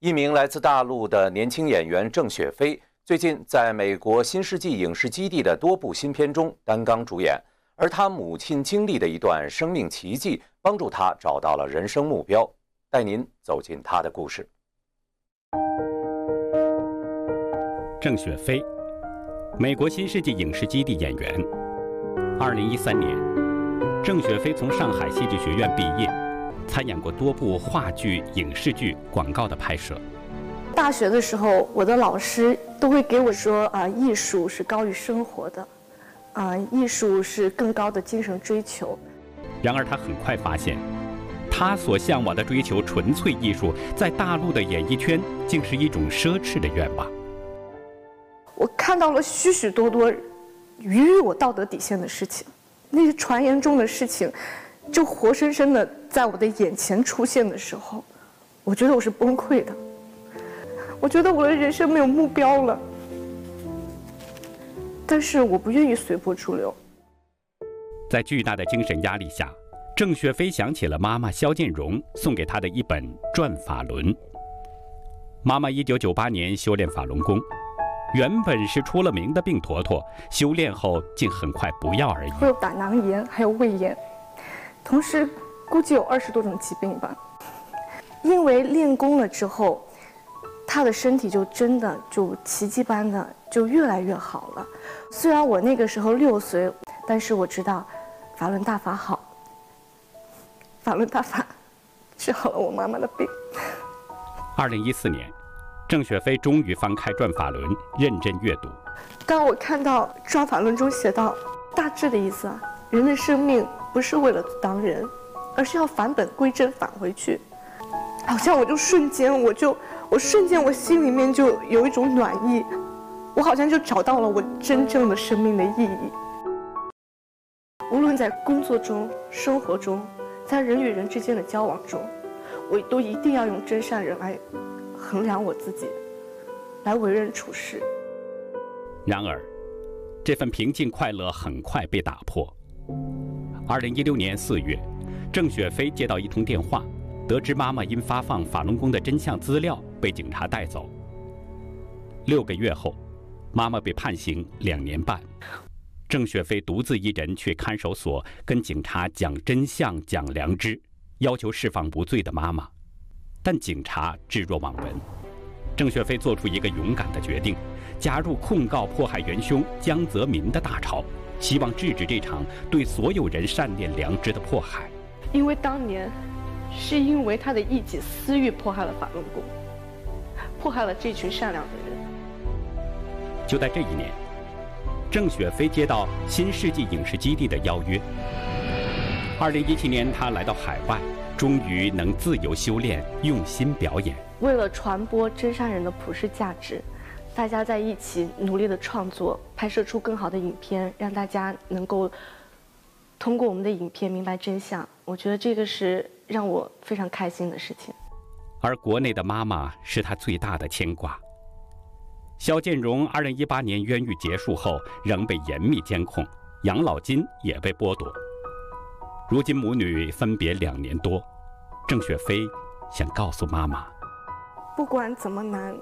一名来自大陆的年轻演员郑雪飞，最近在美国新世纪影视基地的多部新片中担纲主演。而他母亲经历的一段生命奇迹，帮助他找到了人生目标。带您走进他的故事。郑雪飞，美国新世纪影视基地演员。二零一三年，郑雪飞从上海戏剧学院毕业。参演过多部话剧、影视剧、广告的拍摄。大学的时候，我的老师都会给我说：“啊，艺术是高于生活的，啊，艺术是更高的精神追求。”然而，他很快发现，他所向往的追求纯粹艺术，在大陆的演艺圈竟是一种奢侈的愿望。我看到了许许多多逾越我道德底线的事情，那些传言中的事情。就活生生的在我的眼前出现的时候，我觉得我是崩溃的。我觉得我的人生没有目标了，但是我不愿意随波逐流。在巨大的精神压力下，郑雪飞想起了妈妈肖建荣送给她的一本《转法轮》。妈妈一九九八年修炼法轮功，原本是出了名的病坨坨，修炼后竟很快不药而愈。会有胆囊炎，还有胃炎。同时，估计有二十多种疾病吧。因为练功了之后，他的身体就真的就奇迹般的就越来越好了。虽然我那个时候六岁，但是我知道，法轮大法好。法轮大法治好了我妈妈的病。二零一四年，郑雪飞终于翻开《转法轮》，认真阅读。当我看到《转法轮》中写到“大致的意思啊，人的生命”。不是为了当人，而是要返本归真返回去。好像我就瞬间，我就我瞬间，我心里面就有一种暖意，我好像就找到了我真正的生命的意义。无论在工作中、生活中，在人与人之间的交往中，我都一定要用真善人来衡量我自己，来为人处事。然而，这份平静快乐很快被打破。二零一六年四月，郑雪飞接到一通电话，得知妈妈因发放法轮功的真相资料被警察带走。六个月后，妈妈被判刑两年半，郑雪飞独自一人去看守所跟警察讲真相、讲良知，要求释放无罪的妈妈，但警察置若罔闻。郑雪飞做出一个勇敢的决定，加入控告迫害元凶江泽民的大潮。希望制止这场对所有人善念良知的迫害，因为当年是因为他的一己私欲迫害了法轮功，迫害了这群善良的人。就在这一年，郑雪飞接到新世纪影视基地的邀约。二零一七年，他来到海外，终于能自由修炼，用心表演。为了传播真善人的普世价值。大家在一起努力的创作，拍摄出更好的影片，让大家能够通过我们的影片明白真相。我觉得这个是让我非常开心的事情。而国内的妈妈是他最大的牵挂。肖建荣二零一八年冤狱结束后，仍被严密监控，养老金也被剥夺。如今母女分别两年多，郑雪飞想告诉妈妈：不管怎么难。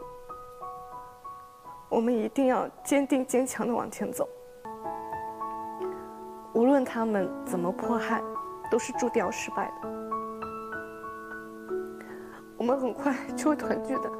我们一定要坚定坚强的往前走，无论他们怎么迫害，都是注定要失败的。我们很快就会团聚的。